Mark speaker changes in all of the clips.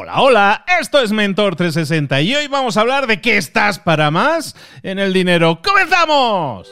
Speaker 1: Hola, hola, esto es Mentor 360 y hoy vamos a hablar de qué estás para más en el dinero. ¡Comenzamos!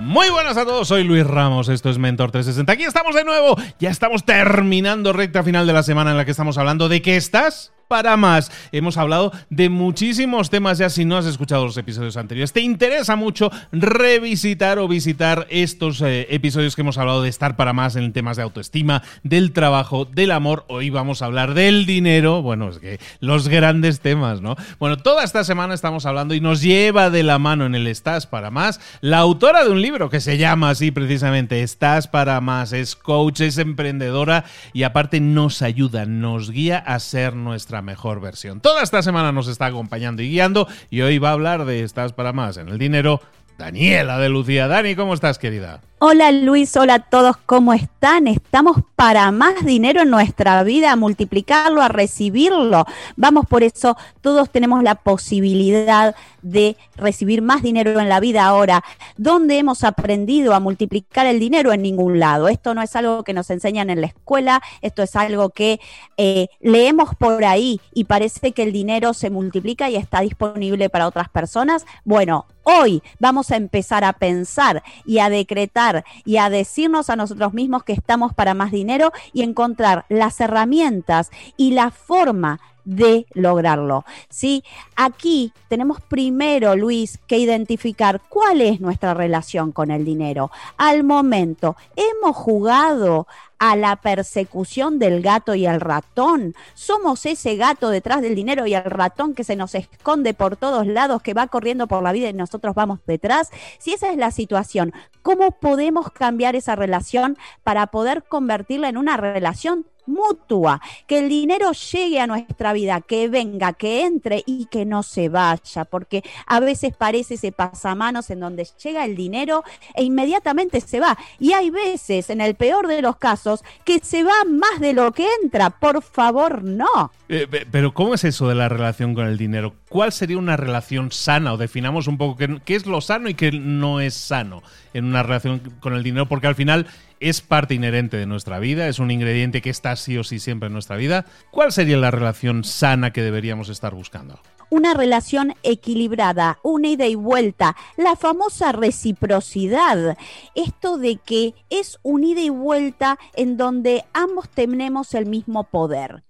Speaker 1: Muy buenas a todos, soy Luis Ramos, esto es Mentor 360. Aquí estamos de nuevo, ya estamos terminando recta final de la semana en la que estamos hablando de qué estás para más. Hemos hablado de muchísimos temas ya si no has escuchado los episodios anteriores. ¿Te interesa mucho revisitar o visitar estos eh, episodios que hemos hablado de estar para más en temas de autoestima, del trabajo, del amor? Hoy vamos a hablar del dinero. Bueno, es que los grandes temas, ¿no? Bueno, toda esta semana estamos hablando y nos lleva de la mano en el Estás para más la autora de un libro que se llama así precisamente Estás para más. Es coach, es emprendedora y aparte nos ayuda, nos guía a ser nuestra mejor versión. Toda esta semana nos está acompañando y guiando y hoy va a hablar de Estás para más en el dinero. Daniela de Lucía. Dani, ¿cómo estás, querida?
Speaker 2: Hola Luis, hola a todos, ¿cómo están? Estamos para más dinero en nuestra vida, a multiplicarlo, a recibirlo. Vamos por eso, todos tenemos la posibilidad de recibir más dinero en la vida ahora. ¿Dónde hemos aprendido a multiplicar el dinero? En ningún lado. Esto no es algo que nos enseñan en la escuela, esto es algo que eh, leemos por ahí y parece que el dinero se multiplica y está disponible para otras personas. Bueno, hoy vamos a empezar a pensar y a decretar y a decirnos a nosotros mismos que estamos para más dinero y encontrar las herramientas y la forma de lograrlo. ¿sí? Aquí tenemos primero, Luis, que identificar cuál es nuestra relación con el dinero. Al momento, ¿hemos jugado a la persecución del gato y el ratón? ¿Somos ese gato detrás del dinero y el ratón que se nos esconde por todos lados, que va corriendo por la vida y nosotros vamos detrás? Si esa es la situación, ¿cómo podemos cambiar esa relación para poder convertirla en una relación mutua, que el dinero llegue a nuestra vida, que venga, que entre y que no se vaya, porque a veces parece ese pasamanos en donde llega el dinero e inmediatamente se va. Y hay veces, en el peor de los casos, que se va más de lo que entra. Por favor, no.
Speaker 1: Eh, pero ¿cómo es eso de la relación con el dinero? ¿Cuál sería una relación sana? O definamos un poco qué, qué es lo sano y qué no es sano en una relación con el dinero, porque al final es parte inherente de nuestra vida, es un ingrediente que está sí o sí siempre en nuestra vida. ¿Cuál sería la relación sana que deberíamos estar buscando?
Speaker 2: Una relación equilibrada, una ida y vuelta, la famosa reciprocidad. Esto de que es un ida y vuelta en donde ambos tenemos el mismo poder.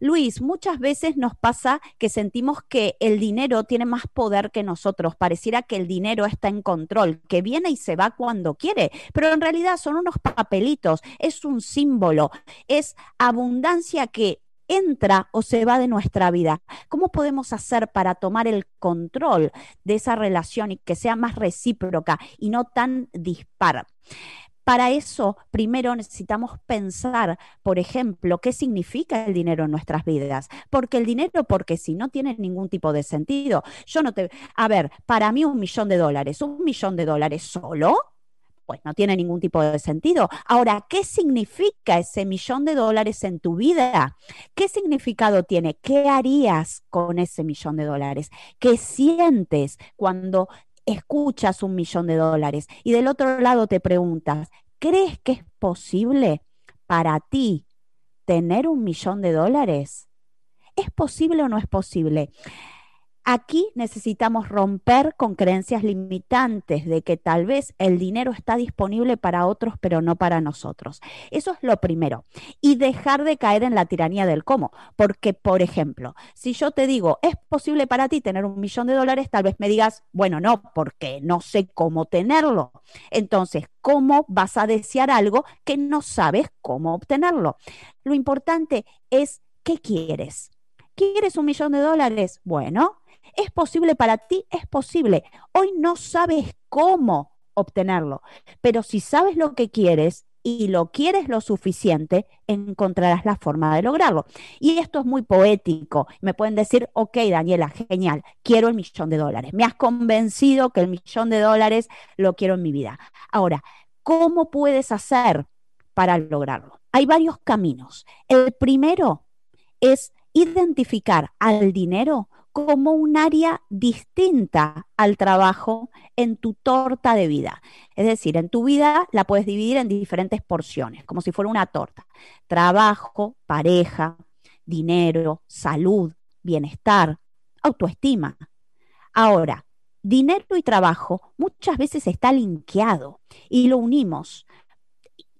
Speaker 2: Luis, muchas veces nos pasa que sentimos que el dinero tiene más poder que nosotros. Pareciera que el dinero está en control, que viene y se va cuando quiere, pero en realidad son unos papelitos, es un símbolo, es abundancia que entra o se va de nuestra vida. ¿Cómo podemos hacer para tomar el control de esa relación y que sea más recíproca y no tan dispar? Para eso, primero necesitamos pensar, por ejemplo, qué significa el dinero en nuestras vidas. Porque el dinero, porque si no tiene ningún tipo de sentido. Yo no te. A ver, para mí un millón de dólares, un millón de dólares solo, pues no tiene ningún tipo de sentido. Ahora, ¿qué significa ese millón de dólares en tu vida? ¿Qué significado tiene? ¿Qué harías con ese millón de dólares? ¿Qué sientes cuando escuchas un millón de dólares y del otro lado te preguntas, ¿crees que es posible para ti tener un millón de dólares? ¿Es posible o no es posible? Aquí necesitamos romper con creencias limitantes de que tal vez el dinero está disponible para otros, pero no para nosotros. Eso es lo primero. Y dejar de caer en la tiranía del cómo. Porque, por ejemplo, si yo te digo, es posible para ti tener un millón de dólares, tal vez me digas, bueno, no, porque no sé cómo tenerlo. Entonces, ¿cómo vas a desear algo que no sabes cómo obtenerlo? Lo importante es, ¿qué quieres? ¿Quieres un millón de dólares? Bueno, ¿Es posible para ti? Es posible. Hoy no sabes cómo obtenerlo, pero si sabes lo que quieres y lo quieres lo suficiente, encontrarás la forma de lograrlo. Y esto es muy poético. Me pueden decir, ok, Daniela, genial, quiero el millón de dólares. Me has convencido que el millón de dólares lo quiero en mi vida. Ahora, ¿cómo puedes hacer para lograrlo? Hay varios caminos. El primero es identificar al dinero como un área distinta al trabajo en tu torta de vida. Es decir, en tu vida la puedes dividir en diferentes porciones, como si fuera una torta. Trabajo, pareja, dinero, salud, bienestar, autoestima. Ahora, dinero y trabajo muchas veces está linkeado y lo unimos.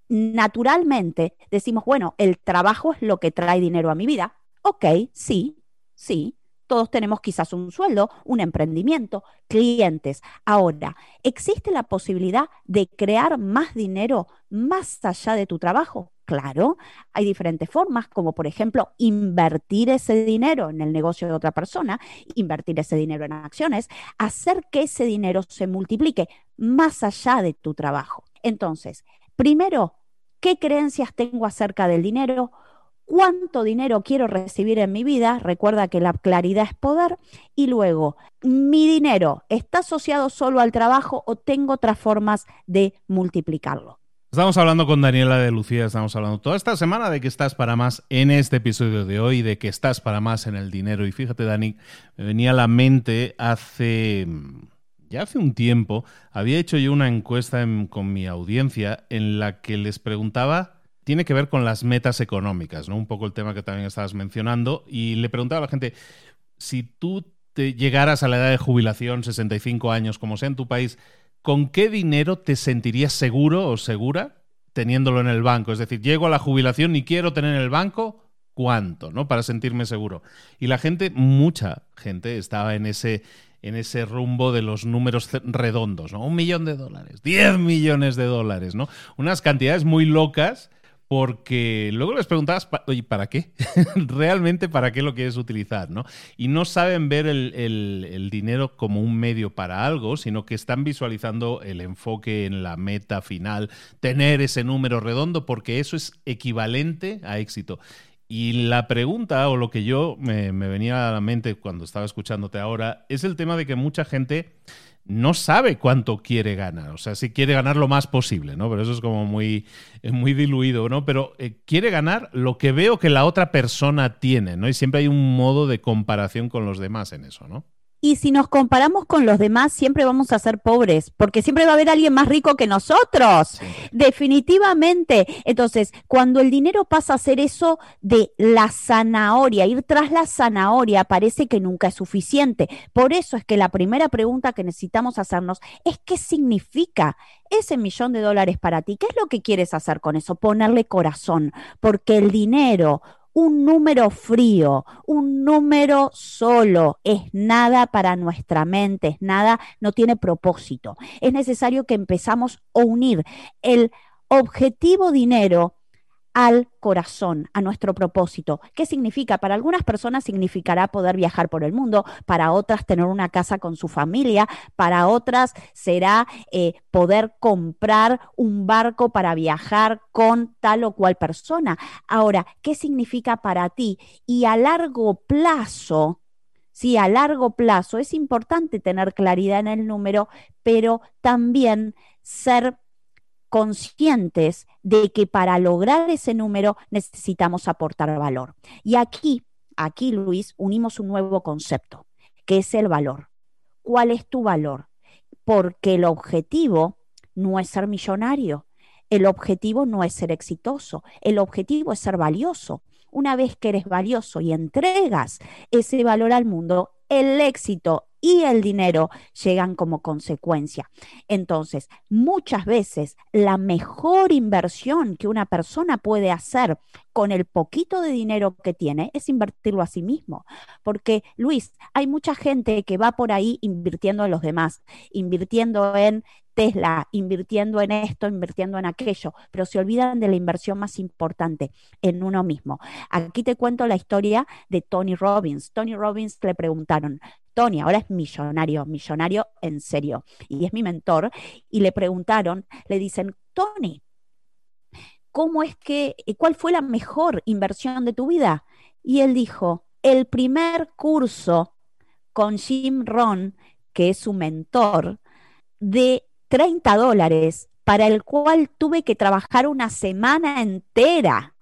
Speaker 2: Naturalmente decimos, bueno, el trabajo es lo que trae dinero a mi vida. Ok, sí, sí, todos tenemos quizás un sueldo, un emprendimiento, clientes. Ahora, ¿existe la posibilidad de crear más dinero más allá de tu trabajo? Claro, hay diferentes formas, como por ejemplo invertir ese dinero en el negocio de otra persona, invertir ese dinero en acciones, hacer que ese dinero se multiplique más allá de tu trabajo. Entonces, primero, ¿qué creencias tengo acerca del dinero? Cuánto dinero quiero recibir en mi vida, recuerda que la claridad es poder, y luego, mi dinero está asociado solo al trabajo o tengo otras formas de multiplicarlo.
Speaker 1: Estamos hablando con Daniela de Lucía, estamos hablando toda esta semana de que estás para más en este episodio de hoy, de que estás para más en el dinero. Y fíjate, Dani, me venía a la mente hace ya hace un tiempo, había hecho yo una encuesta con mi audiencia en la que les preguntaba tiene que ver con las metas económicas, ¿no? Un poco el tema que también estabas mencionando. Y le preguntaba a la gente, si tú te llegaras a la edad de jubilación, 65 años, como sea en tu país, ¿con qué dinero te sentirías seguro o segura teniéndolo en el banco? Es decir, llego a la jubilación y quiero tener en el banco, ¿cuánto? ¿No? Para sentirme seguro. Y la gente, mucha gente, estaba en ese, en ese rumbo de los números redondos, ¿no? Un millón de dólares, 10 millones de dólares, ¿no? Unas cantidades muy locas porque luego les preguntabas, oye, ¿para qué? ¿Realmente para qué lo quieres utilizar? ¿no? Y no saben ver el, dinero como un medio para algo, sino que están visualizando el enfoque en la meta final, tener ese número redondo, porque eso es equivalente a éxito. Y la pregunta, o lo que yo me venía a la mente cuando estaba escuchándote ahora, es el tema de que mucha gente no sabe cuánto quiere ganar. O sea, si quiere ganar lo más posible, ¿no? Pero eso es como muy, muy diluido, ¿no? Pero eh, quiere ganar lo que veo que la otra persona tiene, ¿no? Y siempre hay un modo de comparación con los demás en eso, ¿no?
Speaker 2: Y si nos comparamos con los demás, siempre vamos a ser pobres, porque siempre va a haber alguien más rico que nosotros. Definitivamente. Entonces, cuando el dinero pasa a ser eso de la zanahoria, ir tras la zanahoria, parece que nunca es suficiente. Por eso es que la primera pregunta que necesitamos hacernos es qué significa ese millón de dólares para ti. ¿Qué es lo que quieres hacer con eso? Ponerle corazón, porque el dinero un número frío, un número solo, es nada para nuestra mente, es nada, no tiene propósito. Es necesario que empezamos a unir el objetivo dinero al corazón, a nuestro propósito. ¿Qué significa? Para algunas personas significará poder viajar por el mundo, para otras tener una casa con su familia, para otras será eh, poder comprar un barco para viajar con tal o cual persona. Ahora, ¿qué significa para ti? Y a largo plazo, Sí, a largo plazo es importante tener claridad en el número, pero también ser conscientes de que para lograr ese número necesitamos aportar valor. Y aquí, aquí, Luis, unimos un nuevo concepto, que es el valor. ¿Cuál es tu valor? Porque el objetivo no es ser millonario, el objetivo no es ser exitoso, el objetivo es ser valioso. Una vez que eres valioso y entregas ese valor al mundo, el éxito y el dinero llegan como consecuencia. Entonces, muchas veces la mejor inversión que una persona puede hacer con el poquito de dinero que tiene es invertirlo a sí mismo. Porque, Luis, hay mucha gente que va por ahí invirtiendo en los demás, invirtiendo en Tesla, invirtiendo en esto, invirtiendo en aquello, pero se olvidan de la inversión más importante, en uno mismo. Aquí te cuento la historia de Tony Robbins. Tony Robbins le preguntaron, Tony ahora es millonario, millonario en serio, y es mi mentor, y le preguntaron, le dicen, Tony, ¿cómo es que, eh, cuál fue la mejor inversión de tu vida? Y él dijo, el primer curso con Jim Ron, que es su mentor, de 30 dólares, para el cual tuve que trabajar una semana entera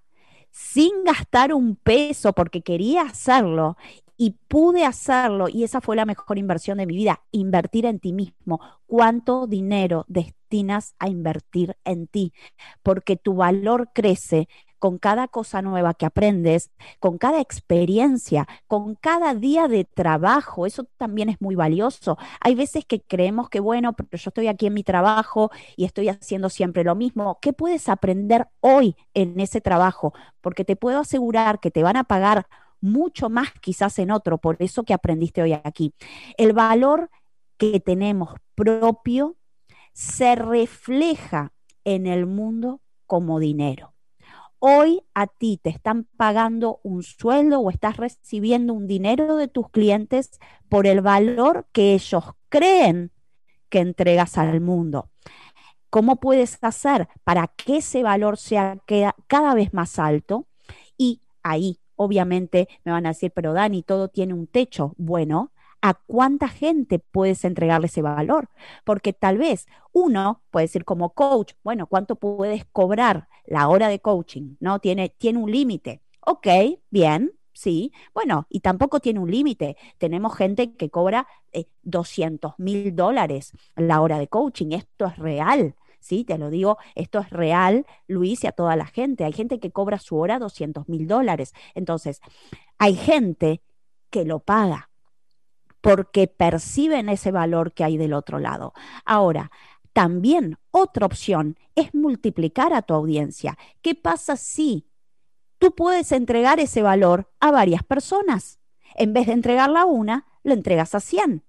Speaker 2: sin gastar un peso porque quería hacerlo y pude hacerlo y esa fue la mejor inversión de mi vida, invertir en ti mismo. ¿Cuánto dinero destinas a invertir en ti? Porque tu valor crece con cada cosa nueva que aprendes, con cada experiencia, con cada día de trabajo. Eso también es muy valioso. Hay veces que creemos que, bueno, pero yo estoy aquí en mi trabajo y estoy haciendo siempre lo mismo. ¿Qué puedes aprender hoy en ese trabajo? Porque te puedo asegurar que te van a pagar mucho más quizás en otro, por eso que aprendiste hoy aquí. El valor que tenemos propio se refleja en el mundo como dinero. Hoy a ti te están pagando un sueldo o estás recibiendo un dinero de tus clientes por el valor que ellos creen que entregas al mundo. ¿Cómo puedes hacer para que ese valor sea cada vez más alto? Y ahí, obviamente, me van a decir, pero Dani, todo tiene un techo. Bueno, a cuánta gente puedes entregarle ese valor. Porque tal vez uno puede decir como coach, bueno, ¿cuánto puedes cobrar la hora de coaching? ¿No? Tiene, tiene un límite. Ok, bien, sí. Bueno, y tampoco tiene un límite. Tenemos gente que cobra 200 eh, mil dólares la hora de coaching. Esto es real. Sí, te lo digo, esto es real, Luis, y a toda la gente. Hay gente que cobra su hora 200 mil dólares. Entonces, hay gente que lo paga porque perciben ese valor que hay del otro lado. Ahora, también otra opción es multiplicar a tu audiencia. ¿Qué pasa si tú puedes entregar ese valor a varias personas? En vez de entregarla a una, lo entregas a 100.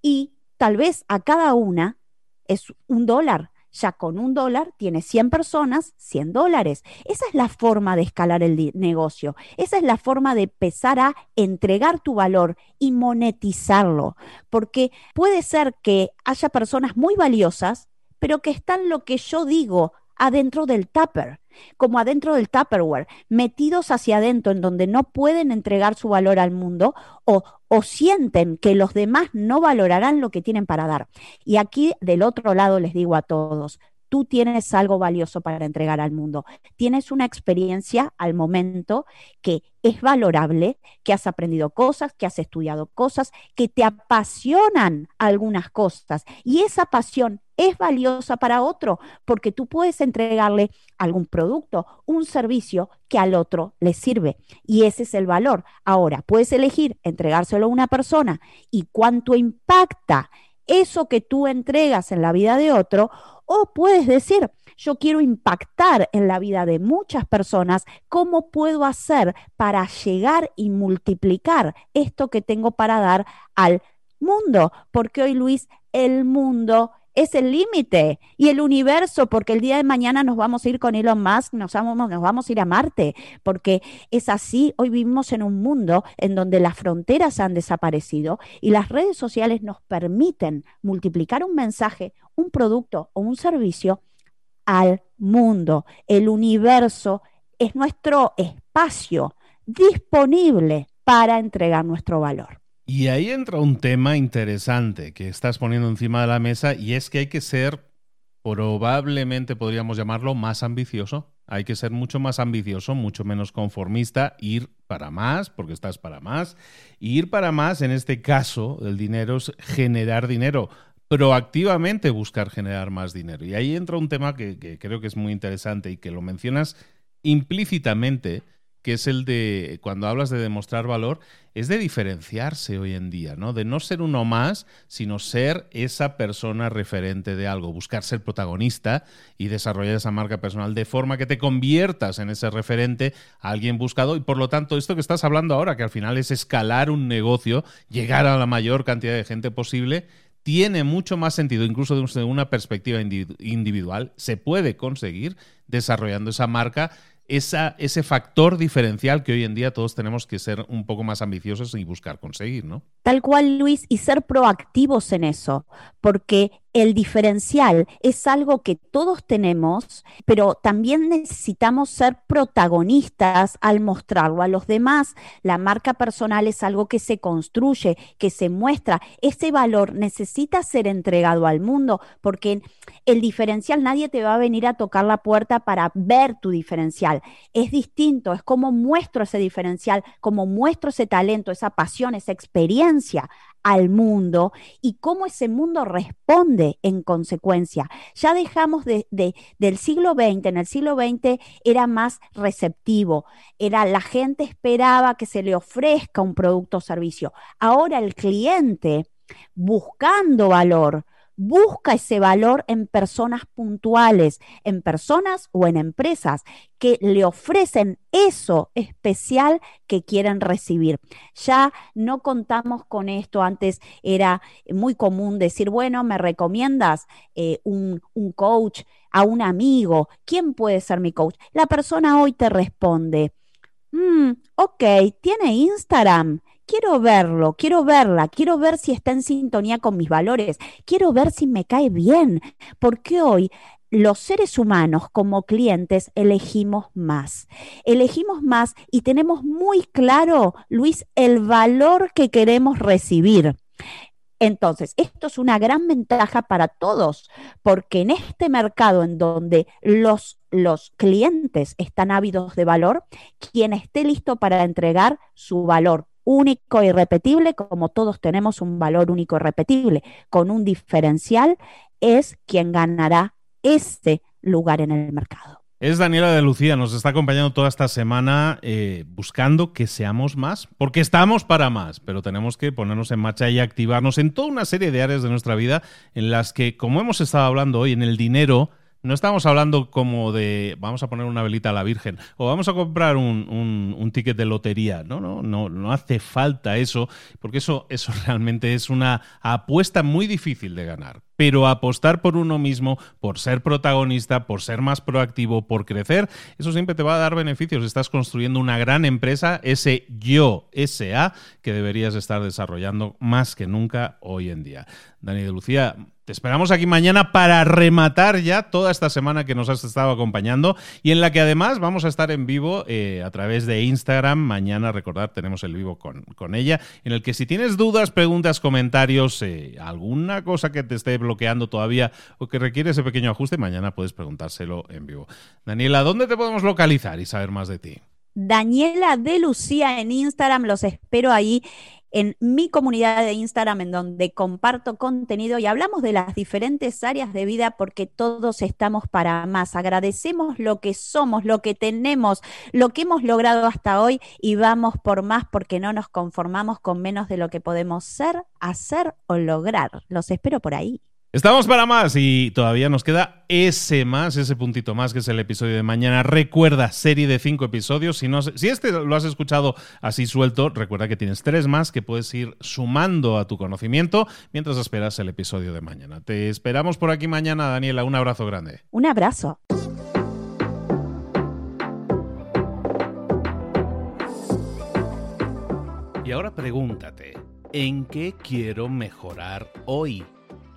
Speaker 2: Y tal vez a cada una es un dólar, ya con un dólar tiene 100 personas, 100 dólares. Esa es la forma de escalar el negocio. Esa es la forma de empezar a entregar tu valor y monetizarlo. Porque puede ser que haya personas muy valiosas, pero que están lo que yo digo adentro del tupper, como adentro del Tupperware, metidos hacia adentro en donde no pueden entregar su valor al mundo o, o sienten que los demás no valorarán lo que tienen para dar. Y aquí del otro lado les digo a todos, tú tienes algo valioso para entregar al mundo. Tienes una experiencia al momento que es valorable, que has aprendido cosas, que has estudiado cosas, que te apasionan algunas cosas. Y esa pasión es valiosa para otro, porque tú puedes entregarle algún producto, un servicio que al otro le sirve. Y ese es el valor. Ahora, puedes elegir entregárselo a una persona y cuánto impacta eso que tú entregas en la vida de otro o puedes decir, yo quiero impactar en la vida de muchas personas, ¿cómo puedo hacer para llegar y multiplicar esto que tengo para dar al mundo? Porque hoy, Luis, el mundo es el límite y el universo, porque el día de mañana nos vamos a ir con Elon Musk, nos vamos, nos vamos a ir a Marte, porque es así, hoy vivimos en un mundo en donde las fronteras han desaparecido y las redes sociales nos permiten multiplicar un mensaje, un producto o un servicio al mundo. El universo es nuestro espacio disponible para entregar nuestro valor.
Speaker 1: Y ahí entra un tema interesante que estás poniendo encima de la mesa y es que hay que ser, probablemente podríamos llamarlo, más ambicioso. Hay que ser mucho más ambicioso, mucho menos conformista, ir para más, porque estás para más. ir para más, en este caso, el dinero es generar dinero proactivamente buscar generar más dinero. Y ahí entra un tema que, que, creo que es muy interesante y que lo mencionas implícitamente, que es el de, cuando hablas de demostrar valor, es de diferenciarse hoy en día, ¿no? De no ser uno más, sino ser esa persona referente de algo, buscar ser protagonista y desarrollar esa marca personal de forma que te conviertas en ese referente a alguien buscado y por lo tanto esto que estás hablando ahora, que al final es escalar un negocio, llegar a la mayor cantidad de gente posible, tiene mucho más sentido, incluso desde una perspectiva individual, se puede conseguir desarrollando esa marca esa, ese factor diferencial que hoy en día todos tenemos que ser un poco más ambiciosos y buscar conseguir, ¿no?
Speaker 2: Tal cual, Luis, y ser proactivos en eso, porque el diferencial es algo que todos tenemos, pero también necesitamos ser protagonistas al mostrarlo a los demás. La marca personal es algo que se construye, que se muestra. Ese valor necesita ser entregado al mundo porque el diferencial nadie te va a venir a tocar la puerta para ver tu diferencial. Es distinto, es como muestro ese diferencial, como muestro ese talento, esa pasión, esa experiencia al mundo y cómo ese mundo responde en consecuencia. Ya dejamos de, del siglo XX, en el siglo XX era más receptivo, era la gente esperaba que se le ofrezca un producto o servicio. Ahora el cliente buscando valor, busca ese valor en personas puntuales, en personas o en empresas que le ofrecen eso especial que quieren recibir. Ya no contamos con esto, antes era muy común decir, bueno, me recomiendas eh, un, coach a un amigo, ¿quién puede ser mi coach? La persona hoy te responde, mm, ok, tiene Instagram quiero verlo, quiero verla, quiero ver si está en sintonía con mis valores, quiero ver si me cae bien, porque hoy los seres humanos como clientes elegimos más. Elegimos más y tenemos muy claro, Luis, el valor que queremos recibir. Entonces, esto es una gran ventaja para todos, porque en este mercado en donde los, los clientes están ávidos de valor, quien esté listo para entregar su valor único y repetible, como todos tenemos un valor único y repetible, con un diferencial, es quien ganará ese lugar en el mercado.
Speaker 1: Es Daniela de Lucía, nos está acompañando toda esta semana eh, buscando que seamos más, porque estamos para más, pero tenemos que ponernos en marcha y activarnos en toda una serie de áreas de nuestra vida en las que, como hemos estado hablando hoy, en el dinero, no estamos hablando como de vamos a poner una velita a la Virgen o vamos a comprar un, un, ticket de lotería. No, no, no, no hace falta eso, porque eso, eso realmente es una apuesta muy difícil de ganar. Pero apostar por uno mismo, por ser protagonista, por ser más proactivo, por crecer, eso siempre te va a dar beneficios. Estás construyendo una gran empresa, ese yo SA, que deberías estar desarrollando más que nunca hoy en día. Dani de Lucía, te esperamos aquí mañana para rematar ya toda esta semana que nos has estado acompañando y en la que además vamos a estar en vivo eh, a través de Instagram. Mañana, recordad, tenemos el vivo con, con, ella, en el que si tienes dudas, preguntas, comentarios, eh, alguna cosa que te esté bloqueando todavía o que requiere ese pequeño ajuste, mañana puedes preguntárselo en vivo. Daniela, ¿dónde te podemos localizar y saber más de ti?
Speaker 2: Daniela de Lucía en Instagram, los espero ahí en mi comunidad de Instagram en donde comparto contenido y hablamos de las diferentes áreas de vida porque todos estamos para más. Agradecemos lo que somos, lo que tenemos, lo que hemos logrado hasta hoy y vamos por más porque no nos conformamos con menos de lo que podemos ser, hacer o lograr. Los espero por ahí.
Speaker 1: Estamos para más y todavía nos queda ese más, ese puntito más que es el episodio de mañana. Recuerda, serie de cinco episodios. Si, no, si este lo has escuchado así suelto, recuerda que tienes tres más que puedes ir sumando a tu conocimiento mientras esperas el episodio de mañana. Te esperamos por aquí mañana, Daniela. Un abrazo grande.
Speaker 2: Un abrazo.
Speaker 1: Y ahora pregúntate, ¿en qué quiero mejorar hoy?